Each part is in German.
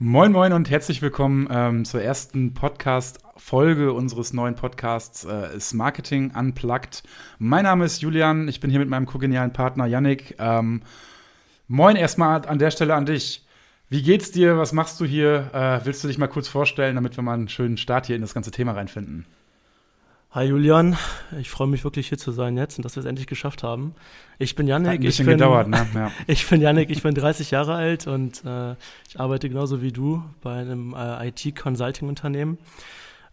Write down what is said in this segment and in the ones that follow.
Moin Moin und herzlich willkommen ähm, zur ersten Podcast-Folge unseres neuen Podcasts äh, ist Marketing Unplugged. Mein Name ist Julian, ich bin hier mit meinem kogenialen Partner Yannick. Ähm, moin erstmal an der Stelle an dich. Wie geht's dir? Was machst du hier? Äh, willst du dich mal kurz vorstellen, damit wir mal einen schönen Start hier in das ganze Thema reinfinden? Hi Julian, ich freue mich wirklich hier zu sein jetzt und dass wir es endlich geschafft haben. Ich bin Yannick. Hat ein bisschen ich bin, gedauert, ne? Ja. ich bin Yannick, ich bin 30 Jahre alt und äh, ich arbeite genauso wie du bei einem äh, IT-Consulting-Unternehmen.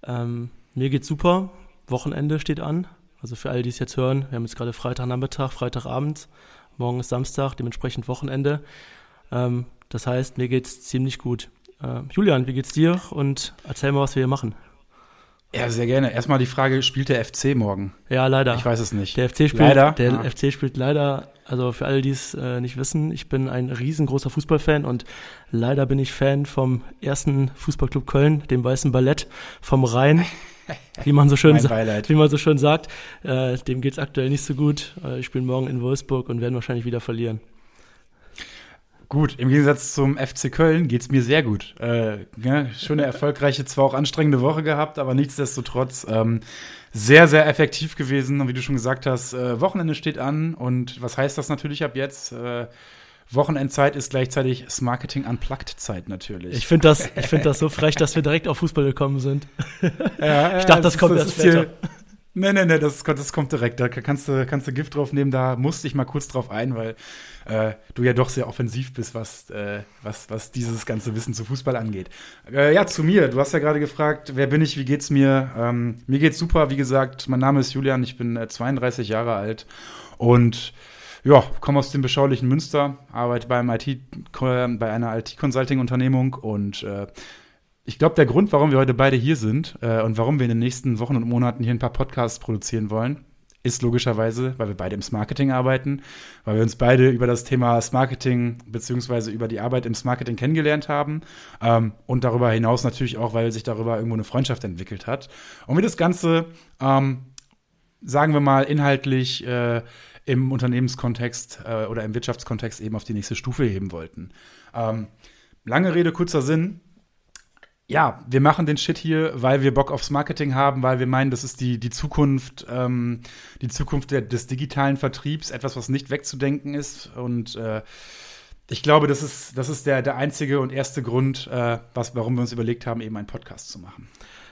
Ähm, mir geht's super. Wochenende steht an. Also für alle, die es jetzt hören, wir haben jetzt gerade Freitagnachmittag, Freitagabend, morgen ist Samstag, dementsprechend Wochenende. Ähm, das heißt, mir geht's ziemlich gut. Äh, Julian, wie geht's dir? Und erzähl mal, was wir hier machen. Ja, sehr gerne. Erstmal die Frage, spielt der FC morgen? Ja, leider. Ich weiß es nicht. Der FC spielt leider. Der ah. FC spielt leider, also für alle, die es äh, nicht wissen, ich bin ein riesengroßer Fußballfan und leider bin ich Fan vom ersten Fußballclub Köln, dem Weißen Ballett vom Rhein. Wie man so schön, wie man so schön sagt, äh, dem geht's aktuell nicht so gut. Äh, ich spiele morgen in Wolfsburg und werden wahrscheinlich wieder verlieren. Gut, im Gegensatz zum FC Köln geht es mir sehr gut. Äh, ja, schöne, erfolgreiche, zwar auch anstrengende Woche gehabt, aber nichtsdestotrotz ähm, sehr, sehr effektiv gewesen. Und wie du schon gesagt hast, äh, Wochenende steht an. Und was heißt das natürlich ab jetzt? Äh, Wochenendzeit ist gleichzeitig das Marketing Unplugged Zeit natürlich. Ich finde das, ich find das so frech, dass wir direkt auf Fußball gekommen sind. Ja, ich dachte, das, das kommt erst später. Nee, nee, nee, das, das kommt direkt. Da kannst du, kannst du Gift drauf nehmen. Da musste ich mal kurz drauf ein, weil äh, du ja doch sehr offensiv bist, was, äh, was, was dieses ganze Wissen zu Fußball angeht. Äh, ja, zu mir. Du hast ja gerade gefragt, wer bin ich, wie geht's mir? Ähm, mir geht's super. Wie gesagt, mein Name ist Julian, ich bin 32 äh, Jahre alt und ja, komme aus dem beschaulichen Münster, arbeite beim IT, bei einer IT-Consulting-Unternehmung und äh, ich glaube, der Grund, warum wir heute beide hier sind äh, und warum wir in den nächsten Wochen und Monaten hier ein paar Podcasts produzieren wollen, ist logischerweise, weil wir beide im Marketing arbeiten, weil wir uns beide über das Thema Marketing beziehungsweise über die Arbeit im Marketing kennengelernt haben ähm, und darüber hinaus natürlich auch, weil sich darüber irgendwo eine Freundschaft entwickelt hat. Und wir das Ganze, ähm, sagen wir mal, inhaltlich äh, im Unternehmenskontext äh, oder im Wirtschaftskontext eben auf die nächste Stufe heben wollten. Ähm, lange Rede, kurzer Sinn ja, wir machen den Shit hier, weil wir Bock aufs Marketing haben, weil wir meinen, das ist die, die Zukunft, ähm, die Zukunft der, des digitalen Vertriebs, etwas, was nicht wegzudenken ist. Und äh, ich glaube, das ist, das ist der, der einzige und erste Grund, äh, was, warum wir uns überlegt haben, eben einen Podcast zu machen.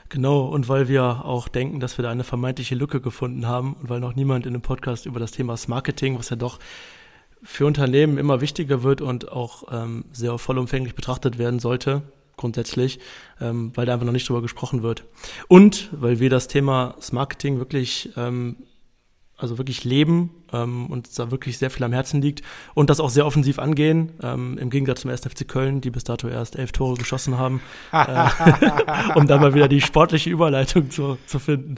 Genau, und weil wir auch denken, dass wir da eine vermeintliche Lücke gefunden haben und weil noch niemand in einem Podcast über das Thema Marketing, was ja doch für Unternehmen immer wichtiger wird und auch ähm, sehr vollumfänglich betrachtet werden sollte, grundsätzlich, ähm, weil da einfach noch nicht drüber gesprochen wird. Und weil wir das Thema Marketing wirklich, ähm, also wirklich leben ähm, und da wirklich sehr viel am Herzen liegt und das auch sehr offensiv angehen, ähm, im Gegensatz zum 1. FC Köln, die bis dato erst elf Tore geschossen haben, äh, um da mal wieder die sportliche Überleitung zu, zu finden.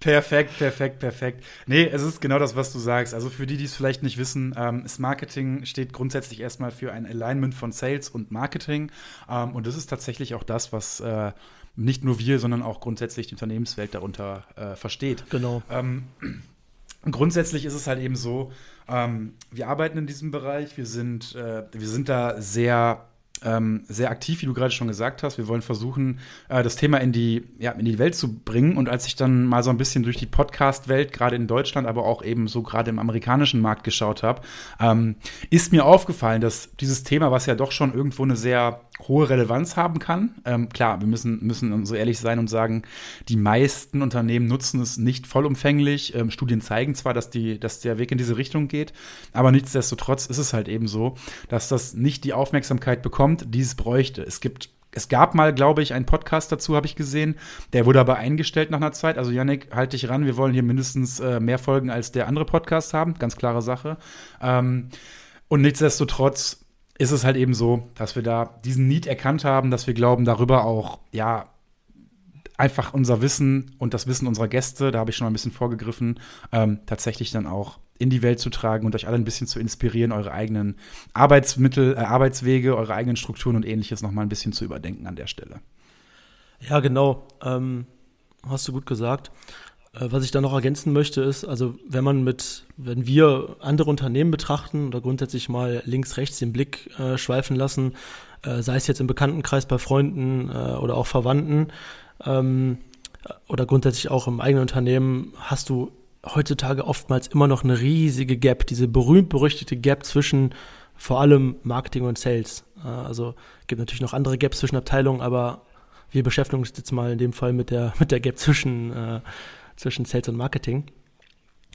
Perfekt, perfekt, perfekt. Nee, es ist genau das, was du sagst. Also für die, die es vielleicht nicht wissen, ähm, das Marketing steht grundsätzlich erstmal für ein Alignment von Sales und Marketing. Ähm, und das ist tatsächlich auch das, was äh, nicht nur wir, sondern auch grundsätzlich die Unternehmenswelt darunter äh, versteht. Genau. Ähm, grundsätzlich ist es halt eben so, ähm, wir arbeiten in diesem Bereich, wir sind, äh, wir sind da sehr ähm, sehr aktiv, wie du gerade schon gesagt hast. Wir wollen versuchen, äh, das Thema in die, ja, in die Welt zu bringen. Und als ich dann mal so ein bisschen durch die Podcast-Welt, gerade in Deutschland, aber auch eben so gerade im amerikanischen Markt geschaut habe, ähm, ist mir aufgefallen, dass dieses Thema, was ja doch schon irgendwo eine sehr hohe Relevanz haben kann. Ähm, klar, wir müssen, müssen so ehrlich sein und sagen, die meisten Unternehmen nutzen es nicht vollumfänglich. Ähm, Studien zeigen zwar, dass, die, dass der Weg in diese Richtung geht, aber nichtsdestotrotz ist es halt eben so, dass das nicht die Aufmerksamkeit bekommt, die es bräuchte. Es gibt es gab mal, glaube ich, einen Podcast dazu, habe ich gesehen. Der wurde aber eingestellt nach einer Zeit. Also, Yannick, halt dich ran. Wir wollen hier mindestens äh, mehr Folgen als der andere Podcast haben. Ganz klare Sache. Ähm, und nichtsdestotrotz ist es halt eben so, dass wir da diesen Need erkannt haben, dass wir glauben, darüber auch, ja, einfach unser Wissen und das Wissen unserer Gäste, da habe ich schon mal ein bisschen vorgegriffen, ähm, tatsächlich dann auch in die Welt zu tragen und euch alle ein bisschen zu inspirieren, eure eigenen Arbeitsmittel, äh, Arbeitswege, eure eigenen Strukturen und ähnliches nochmal ein bisschen zu überdenken an der Stelle. Ja, genau. Ähm, hast du gut gesagt. Äh, was ich da noch ergänzen möchte, ist, also wenn man mit, wenn wir andere Unternehmen betrachten oder grundsätzlich mal links, rechts den Blick äh, schweifen lassen, äh, sei es jetzt im Bekanntenkreis bei Freunden äh, oder auch Verwandten ähm, oder grundsätzlich auch im eigenen Unternehmen, hast du heutzutage oftmals immer noch eine riesige Gap, diese berühmt-berüchtigte Gap zwischen vor allem Marketing und Sales. Äh, also gibt natürlich noch andere Gaps zwischen Abteilungen, aber wir beschäftigen uns jetzt mal in dem Fall mit der, mit der Gap zwischen, äh, zwischen Sales und Marketing.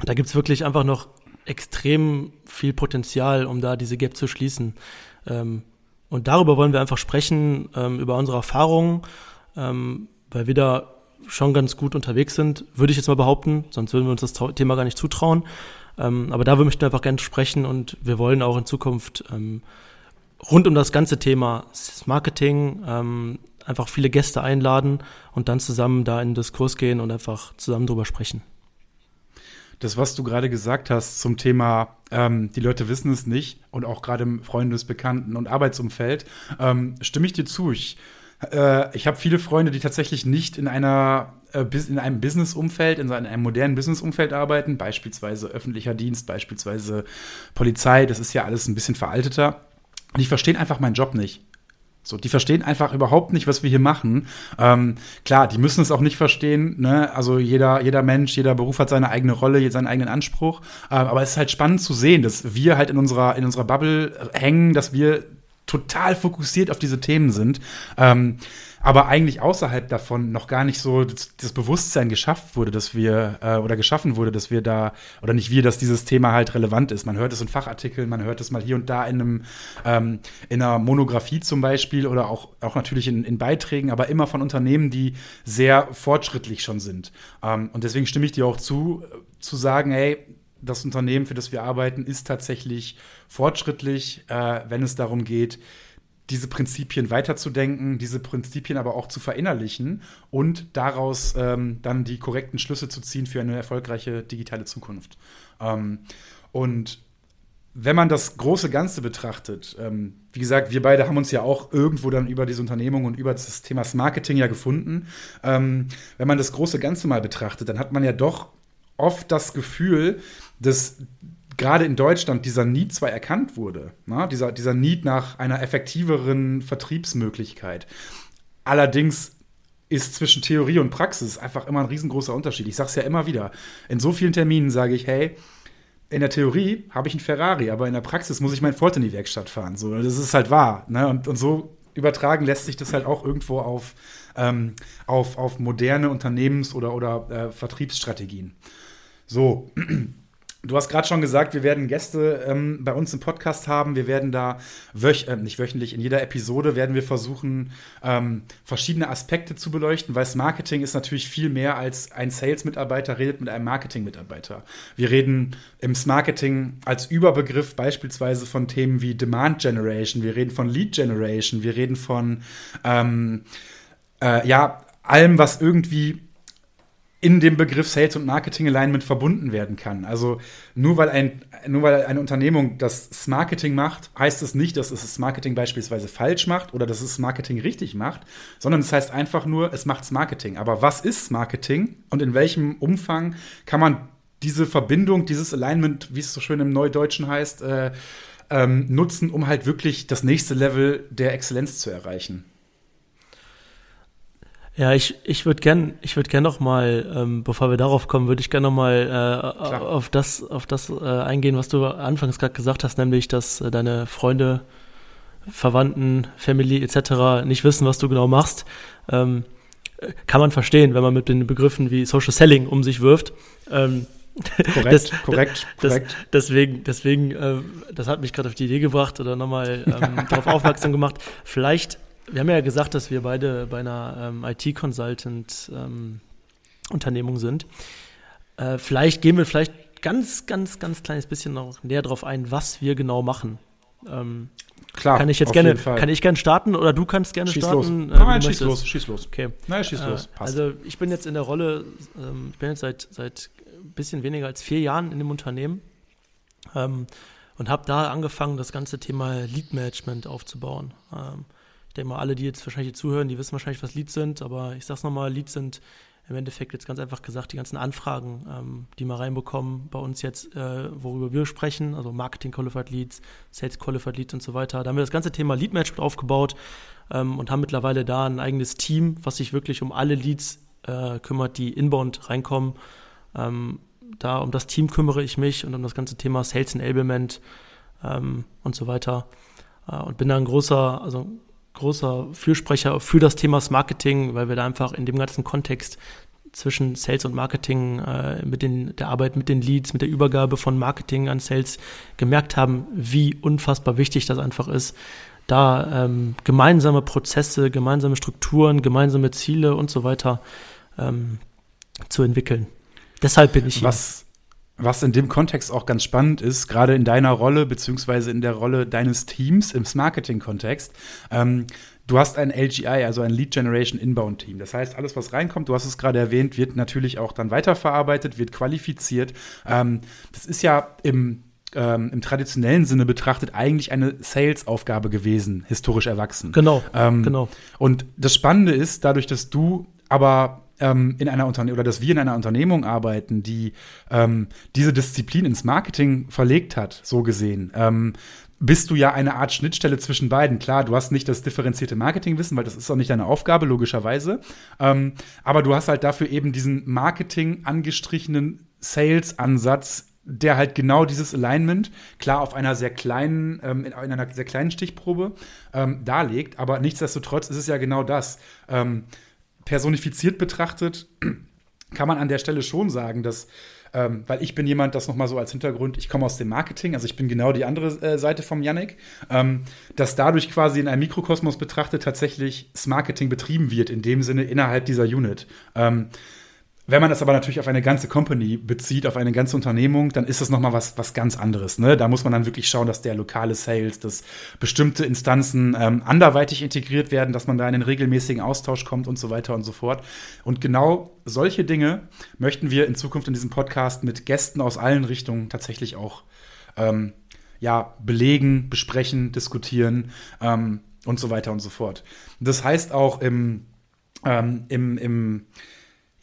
Da gibt es wirklich einfach noch extrem viel Potenzial, um da diese Gap zu schließen. Ähm, und darüber wollen wir einfach sprechen, ähm, über unsere Erfahrungen, ähm, weil wir da schon ganz gut unterwegs sind, würde ich jetzt mal behaupten, sonst würden wir uns das Thema gar nicht zutrauen. Ähm, aber da möchten wir einfach gerne sprechen und wir wollen auch in Zukunft ähm, rund um das ganze Thema Marketing ähm, einfach viele Gäste einladen und dann zusammen da in den Diskurs gehen und einfach zusammen drüber sprechen. Das, was du gerade gesagt hast zum Thema, ähm, die Leute wissen es nicht und auch gerade im Freundes-, Bekannten- und Arbeitsumfeld, ähm, stimme ich dir zu. Ich äh, ich habe viele Freunde, die tatsächlich nicht in einer äh, in einem Business-Umfeld, in einem modernen Business-Umfeld arbeiten, beispielsweise öffentlicher Dienst, beispielsweise Polizei, das ist ja alles ein bisschen veralteter. Die verstehen einfach meinen Job nicht. So, die verstehen einfach überhaupt nicht, was wir hier machen. Ähm, klar, die müssen es auch nicht verstehen. Ne? Also jeder, jeder Mensch, jeder Beruf hat seine eigene Rolle, seinen eigenen Anspruch. Ähm, aber es ist halt spannend zu sehen, dass wir halt in unserer in unserer Bubble hängen, dass wir total fokussiert auf diese Themen sind, ähm, aber eigentlich außerhalb davon noch gar nicht so das, das Bewusstsein geschafft wurde, dass wir äh, oder geschaffen wurde, dass wir da oder nicht wir, dass dieses Thema halt relevant ist. Man hört es in Fachartikeln, man hört es mal hier und da in einem ähm, in einer Monographie zum Beispiel oder auch auch natürlich in, in Beiträgen, aber immer von Unternehmen, die sehr fortschrittlich schon sind. Ähm, und deswegen stimme ich dir auch zu, zu sagen, hey, das Unternehmen, für das wir arbeiten, ist tatsächlich fortschrittlich, äh, wenn es darum geht, diese Prinzipien weiterzudenken, diese Prinzipien aber auch zu verinnerlichen und daraus ähm, dann die korrekten Schlüsse zu ziehen für eine erfolgreiche digitale Zukunft. Ähm, und wenn man das große Ganze betrachtet, ähm, wie gesagt, wir beide haben uns ja auch irgendwo dann über diese Unternehmung und über das Thema Marketing ja gefunden. Ähm, wenn man das große Ganze mal betrachtet, dann hat man ja doch oft das Gefühl, dass gerade in Deutschland dieser Need zwar erkannt wurde, na, dieser, dieser Need nach einer effektiveren Vertriebsmöglichkeit. Allerdings ist zwischen Theorie und Praxis einfach immer ein riesengroßer Unterschied. Ich sage es ja immer wieder. In so vielen Terminen sage ich, hey, in der Theorie habe ich einen Ferrari, aber in der Praxis muss ich mein Ford in die Werkstatt fahren. So, das ist halt wahr. Ne? Und, und so übertragen lässt sich das halt auch irgendwo auf, ähm, auf, auf moderne Unternehmens- oder, oder äh, Vertriebsstrategien. So, Du hast gerade schon gesagt, wir werden Gäste ähm, bei uns im Podcast haben. Wir werden da wöch äh, nicht wöchentlich, in jeder Episode werden wir versuchen, ähm, verschiedene Aspekte zu beleuchten, weil das Marketing ist natürlich viel mehr als ein Sales-Mitarbeiter redet mit einem Marketing-Mitarbeiter. Wir reden im Marketing als Überbegriff beispielsweise von Themen wie Demand Generation, wir reden von Lead Generation, wir reden von ähm, äh, ja, allem, was irgendwie in dem Begriff Sales und Marketing Alignment verbunden werden kann. Also nur weil, ein, nur weil eine Unternehmung das Marketing macht, heißt es nicht, dass es das Marketing beispielsweise falsch macht oder dass es Marketing richtig macht, sondern es heißt einfach nur, es macht Marketing. Aber was ist Marketing und in welchem Umfang kann man diese Verbindung, dieses Alignment, wie es so schön im Neudeutschen heißt, äh, ähm, nutzen, um halt wirklich das nächste Level der Exzellenz zu erreichen? Ja, ich, ich würde gern, ich würde gern noch mal, ähm, bevor wir darauf kommen, würde ich gern noch mal äh, auf das, auf das äh, eingehen, was du anfangs gerade gesagt hast, nämlich, dass äh, deine Freunde, Verwandten, Family etc. nicht wissen, was du genau machst. Ähm, kann man verstehen, wenn man mit den Begriffen wie Social Selling um sich wirft. Ähm, korrekt, das, korrekt, das, korrekt. Deswegen, deswegen, äh, das hat mich gerade auf die Idee gebracht oder nochmal ähm, darauf aufmerksam gemacht. Vielleicht wir haben ja gesagt, dass wir beide bei einer ähm, IT-Consultant-Unternehmung ähm, sind. Äh, vielleicht gehen wir vielleicht ganz, ganz, ganz kleines bisschen noch näher darauf ein, was wir genau machen. Ähm, Klar, kann ich jetzt gerne, kann ich gerne starten oder du kannst gerne schieß starten? Los. Äh, Nein, schieß los, schieß los. Okay. Nein, schieß äh, los. Passt. Also ich bin jetzt in der Rolle, ähm, ich bin jetzt seit seit ein bisschen weniger als vier Jahren in dem Unternehmen ähm, und habe da angefangen, das ganze Thema Lead Management aufzubauen. Ähm, denke mal, alle, die jetzt wahrscheinlich zuhören, die wissen wahrscheinlich, was Leads sind, aber ich sag's nochmal, Leads sind im Endeffekt jetzt ganz einfach gesagt die ganzen Anfragen, ähm, die wir reinbekommen bei uns jetzt, äh, worüber wir sprechen, also Marketing Qualified Leads, Sales Qualified Leads und so weiter. Da haben wir das ganze Thema Lead Management aufgebaut ähm, und haben mittlerweile da ein eigenes Team, was sich wirklich um alle Leads äh, kümmert, die inbound reinkommen. Ähm, da um das Team kümmere ich mich und um das ganze Thema Sales Enablement ähm, und so weiter. Äh, und bin da ein großer, also großer Fürsprecher für das Thema Marketing, weil wir da einfach in dem ganzen Kontext zwischen Sales und Marketing äh, mit den, der Arbeit mit den Leads, mit der Übergabe von Marketing an Sales gemerkt haben, wie unfassbar wichtig das einfach ist, da ähm, gemeinsame Prozesse, gemeinsame Strukturen, gemeinsame Ziele und so weiter ähm, zu entwickeln. Deshalb bin ich hier. Was, was in dem Kontext auch ganz spannend ist, gerade in deiner Rolle, beziehungsweise in der Rolle deines Teams im Marketing-Kontext, ähm, du hast ein LGI, also ein Lead Generation Inbound Team. Das heißt, alles, was reinkommt, du hast es gerade erwähnt, wird natürlich auch dann weiterverarbeitet, wird qualifiziert. Ähm, das ist ja im ähm, im traditionellen Sinne betrachtet eigentlich eine Sales-Aufgabe gewesen, historisch erwachsen. Genau, ähm, genau. Und das Spannende ist, dadurch, dass du aber ähm, in einer Unternehmung oder dass wir in einer Unternehmung arbeiten, die ähm, diese Disziplin ins Marketing verlegt hat, so gesehen, ähm, bist du ja eine Art Schnittstelle zwischen beiden. Klar, du hast nicht das differenzierte Marketingwissen, weil das ist auch nicht deine Aufgabe, logischerweise. Ähm, aber du hast halt dafür eben diesen Marketing angestrichenen Sales-Ansatz der halt genau dieses Alignment, klar auf einer sehr kleinen, ähm, in einer sehr kleinen Stichprobe ähm, darlegt, aber nichtsdestotrotz ist es ja genau das. Ähm, personifiziert betrachtet, kann man an der Stelle schon sagen, dass, ähm, weil ich bin jemand, das nochmal so als Hintergrund, ich komme aus dem Marketing, also ich bin genau die andere äh, Seite vom Yannick, ähm, dass dadurch quasi in einem Mikrokosmos betrachtet tatsächlich das Marketing betrieben wird, in dem Sinne innerhalb dieser Unit. Ähm, wenn man das aber natürlich auf eine ganze Company bezieht, auf eine ganze Unternehmung, dann ist das nochmal was, was ganz anderes. Ne? Da muss man dann wirklich schauen, dass der lokale Sales, dass bestimmte Instanzen ähm, anderweitig integriert werden, dass man da in den regelmäßigen Austausch kommt und so weiter und so fort. Und genau solche Dinge möchten wir in Zukunft in diesem Podcast mit Gästen aus allen Richtungen tatsächlich auch ähm, ja, belegen, besprechen, diskutieren ähm, und so weiter und so fort. Das heißt auch im, ähm, im, im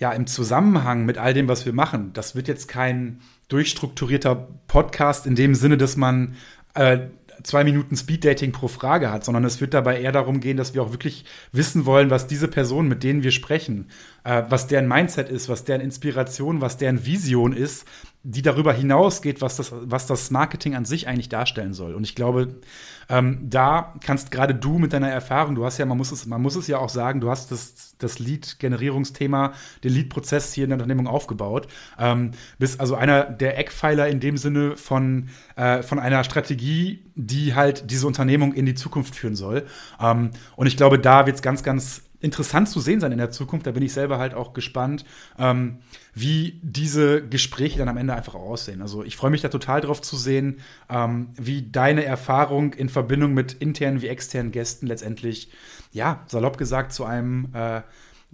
ja, im Zusammenhang mit all dem, was wir machen, das wird jetzt kein durchstrukturierter Podcast in dem Sinne, dass man äh, zwei Minuten Speeddating pro Frage hat, sondern es wird dabei eher darum gehen, dass wir auch wirklich wissen wollen, was diese Personen, mit denen wir sprechen, äh, was deren Mindset ist, was deren Inspiration, was deren Vision ist, die darüber hinausgeht, was das, was das Marketing an sich eigentlich darstellen soll. Und ich glaube, ähm, da kannst gerade du mit deiner Erfahrung, du hast ja, man muss es, man muss es ja auch sagen, du hast das, das Lead-Generierungsthema, den Lead-Prozess hier in der Unternehmung aufgebaut. Ähm, bist also einer der Eckpfeiler in dem Sinne von, äh, von einer Strategie, die halt diese Unternehmung in die Zukunft führen soll. Ähm, und ich glaube, da wird es ganz, ganz interessant zu sehen sein in der Zukunft. Da bin ich selber halt auch gespannt, ähm, wie diese Gespräche dann am Ende einfach aussehen. Also ich freue mich da total drauf zu sehen, ähm, wie deine Erfahrung in Verbindung mit internen wie externen Gästen letztendlich, ja, salopp gesagt, zu einem äh,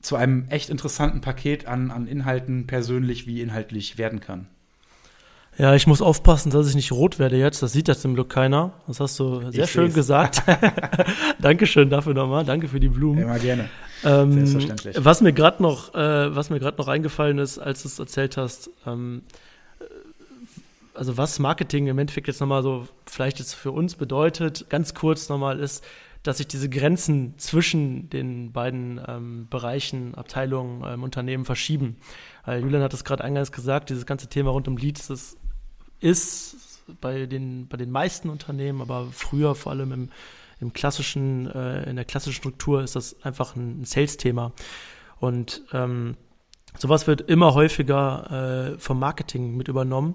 zu einem echt interessanten Paket an, an Inhalten persönlich wie inhaltlich werden kann. Ja, ich muss aufpassen, dass ich nicht rot werde jetzt. Das sieht das zum Glück keiner. Das hast du sehr ich schön gesagt. Dankeschön dafür nochmal. Danke für die Blumen. Immer gerne. Ähm, Selbstverständlich. Was mir gerade noch, äh, was mir gerade noch eingefallen ist, als du es erzählt hast, ähm, also was Marketing im Endeffekt jetzt nochmal so vielleicht jetzt für uns bedeutet, ganz kurz nochmal ist, dass sich diese Grenzen zwischen den beiden ähm, Bereichen, Abteilungen, ähm, Unternehmen verschieben. Weil Julian hat es gerade eingangs gesagt, dieses ganze Thema rund um Leads, das ist bei den, bei den meisten Unternehmen, aber früher vor allem im, im klassischen, äh, in der klassischen Struktur ist das einfach ein Sales-Thema. Und ähm, sowas wird immer häufiger äh, vom Marketing mit übernommen.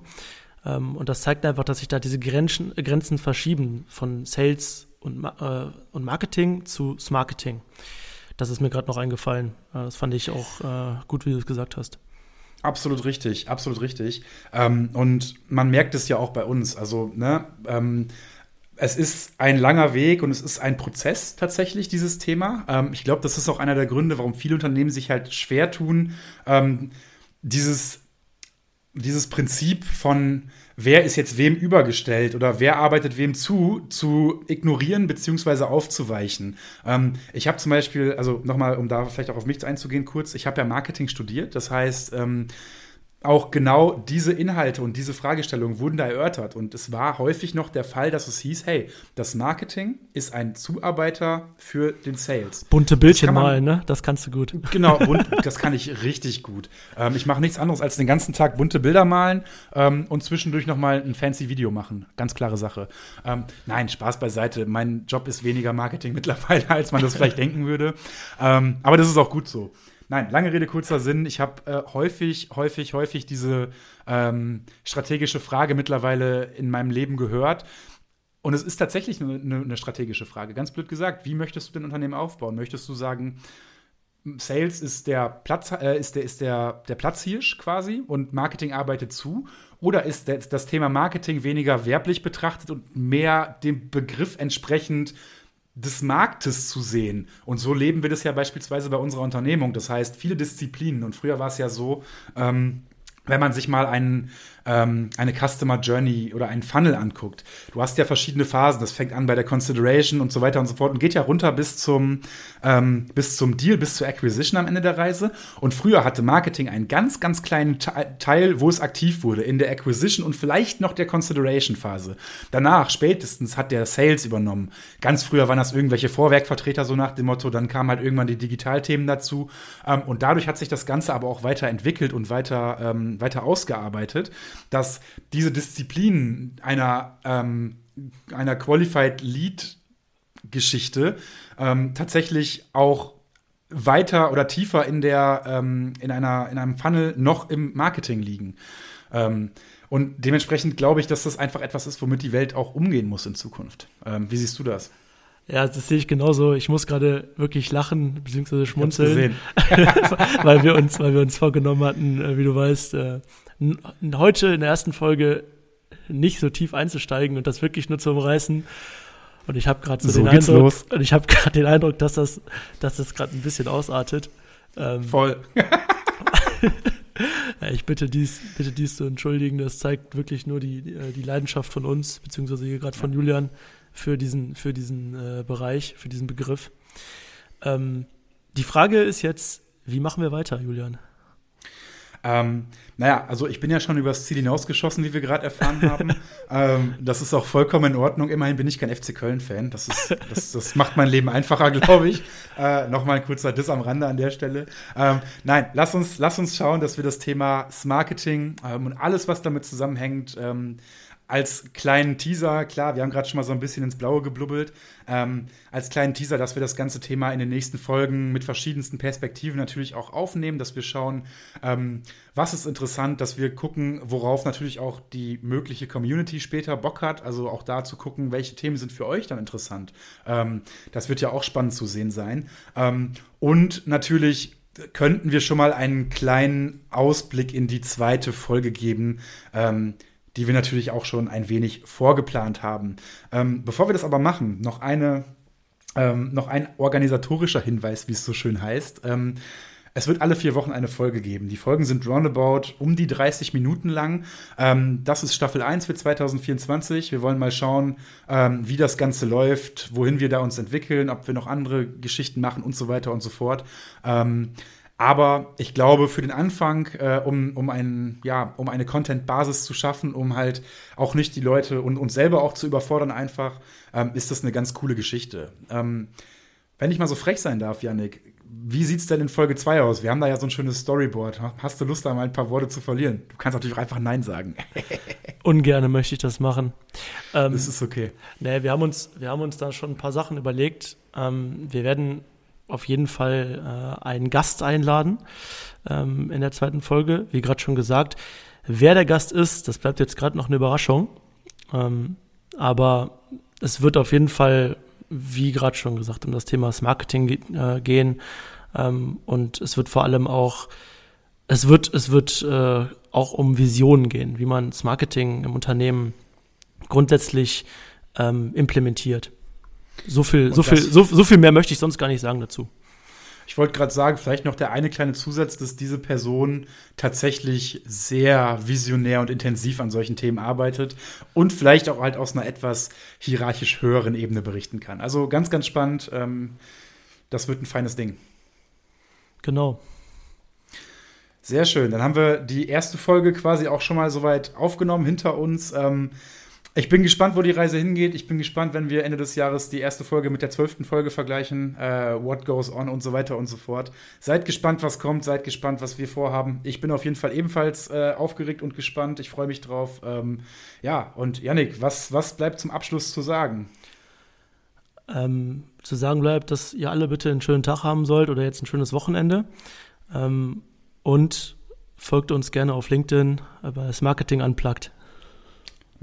Ähm, und das zeigt einfach, dass sich da diese Grenzen, Grenzen verschieben von Sales und, äh, und Marketing zu Smarketing. Das ist mir gerade noch eingefallen. Äh, das fand ich auch äh, gut, wie du es gesagt hast. Absolut richtig, absolut richtig. Ähm, und man merkt es ja auch bei uns. Also, ne, ähm, es ist ein langer Weg und es ist ein Prozess tatsächlich, dieses Thema. Ähm, ich glaube, das ist auch einer der Gründe, warum viele Unternehmen sich halt schwer tun, ähm, dieses, dieses Prinzip von wer ist jetzt wem übergestellt oder wer arbeitet wem zu, zu ignorieren beziehungsweise aufzuweichen. Ähm, ich habe zum Beispiel, also nochmal, um da vielleicht auch auf mich einzugehen kurz, ich habe ja Marketing studiert, das heißt, ähm, auch genau diese Inhalte und diese Fragestellungen wurden da erörtert. Und es war häufig noch der Fall, dass es hieß, hey, das Marketing ist ein Zuarbeiter für den Sales. Bunte Bildchen malen, ne? Das kannst du gut. Genau, bunt, das kann ich richtig gut. Ähm, ich mache nichts anderes als den ganzen Tag bunte Bilder malen ähm, und zwischendurch noch mal ein fancy Video machen. Ganz klare Sache. Ähm, nein, Spaß beiseite. Mein Job ist weniger Marketing mittlerweile, als man das vielleicht denken würde. Ähm, aber das ist auch gut so. Nein, lange Rede, kurzer Sinn. Ich habe äh, häufig, häufig, häufig diese ähm, strategische Frage mittlerweile in meinem Leben gehört. Und es ist tatsächlich eine, eine, strategische Frage. Ganz blöd gesagt, wie möchtest du dein Unternehmen aufbauen? Möchtest du sagen, Sales ist der Platz, äh, ist der, ist der, der Platzhirsch quasi und Marketing arbeitet zu? Oder ist das Thema Marketing weniger werblich betrachtet und mehr dem Begriff entsprechend des Marktes zu sehen. Und so leben wir das ja beispielsweise bei unserer Unternehmung. Das heißt, viele Disziplinen. Und früher war es ja so, ähm, wenn man sich mal einen ähm, eine Customer Journey oder einen Funnel anguckt. Du hast ja verschiedene Phasen. Das fängt an bei der Consideration und so weiter und so fort und geht ja runter bis zum, ähm, bis zum Deal, bis zur Acquisition am Ende der Reise. Und früher hatte Marketing einen ganz, ganz kleinen Teil, wo es aktiv wurde, in der Acquisition und vielleicht noch der Consideration-Phase. Danach, spätestens, hat der Sales übernommen. Ganz früher waren das irgendwelche Vorwerkvertreter, so nach dem Motto, dann kamen halt irgendwann die Digitalthemen dazu. Ähm, und dadurch hat sich das Ganze aber auch weiterentwickelt und weiter, ähm, weiter ausgearbeitet dass diese Disziplin einer, ähm, einer Qualified Lead Geschichte ähm, tatsächlich auch weiter oder tiefer in der ähm, in einer in einem Funnel noch im Marketing liegen. Ähm, und dementsprechend glaube ich, dass das einfach etwas ist, womit die Welt auch umgehen muss in Zukunft. Ähm, wie siehst du das? Ja, das sehe ich genauso. Ich muss gerade wirklich lachen bzw. schmunzeln, weil wir uns, weil wir uns vorgenommen hatten, äh, wie du weißt, äh, heute in der ersten Folge nicht so tief einzusteigen und das wirklich nur zu umreißen. Und ich habe gerade so, so, den Eindruck, los. und ich habe gerade den Eindruck, dass das, dass das gerade ein bisschen ausartet. Ähm, Voll. ja, ich bitte dies, bitte dies zu entschuldigen. Das zeigt wirklich nur die, die äh, Leidenschaft von uns, beziehungsweise hier gerade von Julian für diesen, für diesen äh, Bereich, für diesen Begriff. Ähm, die Frage ist jetzt, wie machen wir weiter, Julian? Ähm, naja, also ich bin ja schon übers Ziel hinausgeschossen, wie wir gerade erfahren haben. ähm, das ist auch vollkommen in Ordnung. Immerhin bin ich kein FC Köln-Fan. Das, das, das macht mein Leben einfacher, glaube ich. Äh, Nochmal ein kurzer Diss am Rande an der Stelle. Ähm, nein, lass uns, lass uns schauen, dass wir das Thema Marketing ähm, und alles, was damit zusammenhängt, ähm, als kleinen Teaser, klar, wir haben gerade schon mal so ein bisschen ins Blaue geblubbelt, ähm, als kleinen Teaser, dass wir das ganze Thema in den nächsten Folgen mit verschiedensten Perspektiven natürlich auch aufnehmen, dass wir schauen, ähm, was ist interessant, dass wir gucken, worauf natürlich auch die mögliche Community später Bock hat, also auch da zu gucken, welche Themen sind für euch dann interessant. Ähm, das wird ja auch spannend zu sehen sein. Ähm, und natürlich könnten wir schon mal einen kleinen Ausblick in die zweite Folge geben. Die wir natürlich auch schon ein wenig vorgeplant haben. Ähm, bevor wir das aber machen, noch eine ähm, noch ein organisatorischer Hinweis, wie es so schön heißt. Ähm, es wird alle vier Wochen eine Folge geben. Die Folgen sind roundabout um die 30 Minuten lang. Ähm, das ist Staffel 1 für 2024. Wir wollen mal schauen, ähm, wie das Ganze läuft, wohin wir da uns entwickeln, ob wir noch andere Geschichten machen und so weiter und so fort. Ähm, aber ich glaube, für den Anfang, äh, um, um, ein, ja, um eine Content-Basis zu schaffen, um halt auch nicht die Leute und uns selber auch zu überfordern, einfach, ähm, ist das eine ganz coole Geschichte. Ähm, wenn ich mal so frech sein darf, Yannick, wie sieht es denn in Folge 2 aus? Wir haben da ja so ein schönes Storyboard. Hast du Lust, da mal ein paar Worte zu verlieren? Du kannst natürlich auch einfach Nein sagen. Ungerne möchte ich das machen. Ähm, das ist okay. Nee, wir haben uns, wir haben uns da schon ein paar Sachen überlegt. Ähm, wir werden auf jeden Fall äh, einen Gast einladen ähm, in der zweiten Folge. Wie gerade schon gesagt, wer der Gast ist, das bleibt jetzt gerade noch eine Überraschung. Ähm, aber es wird auf jeden Fall, wie gerade schon gesagt, um das Thema das Marketing äh, gehen. Ähm, und es wird vor allem auch, es wird, es wird äh, auch um Visionen gehen, wie man das Marketing im Unternehmen grundsätzlich ähm, implementiert. So viel, so viel, so, so viel mehr möchte ich sonst gar nicht sagen dazu. Ich wollte gerade sagen, vielleicht noch der eine kleine Zusatz, dass diese Person tatsächlich sehr visionär und intensiv an solchen Themen arbeitet und vielleicht auch halt aus einer etwas hierarchisch höheren Ebene berichten kann. Also ganz, ganz spannend. Ähm, das wird ein feines Ding. Genau. Sehr schön. Dann haben wir die erste Folge quasi auch schon mal soweit aufgenommen hinter uns. Ich bin gespannt, wo die Reise hingeht. Ich bin gespannt, wenn wir Ende des Jahres die erste Folge mit der zwölften Folge vergleichen. Äh, what goes on und so weiter und so fort. Seid gespannt, was kommt. Seid gespannt, was wir vorhaben. Ich bin auf jeden Fall ebenfalls äh, aufgeregt und gespannt. Ich freue mich drauf. Ähm, ja, und Yannick, was, was bleibt zum Abschluss zu sagen? Ähm, zu sagen bleibt, dass ihr alle bitte einen schönen Tag haben sollt oder jetzt ein schönes Wochenende. Ähm, und folgt uns gerne auf LinkedIn bei das Marketing Unplugged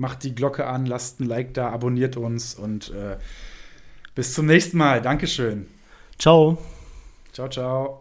macht die Glocke an, lasst ein Like da, abonniert uns und äh, bis zum nächsten Mal. Dankeschön. Ciao. Ciao, ciao.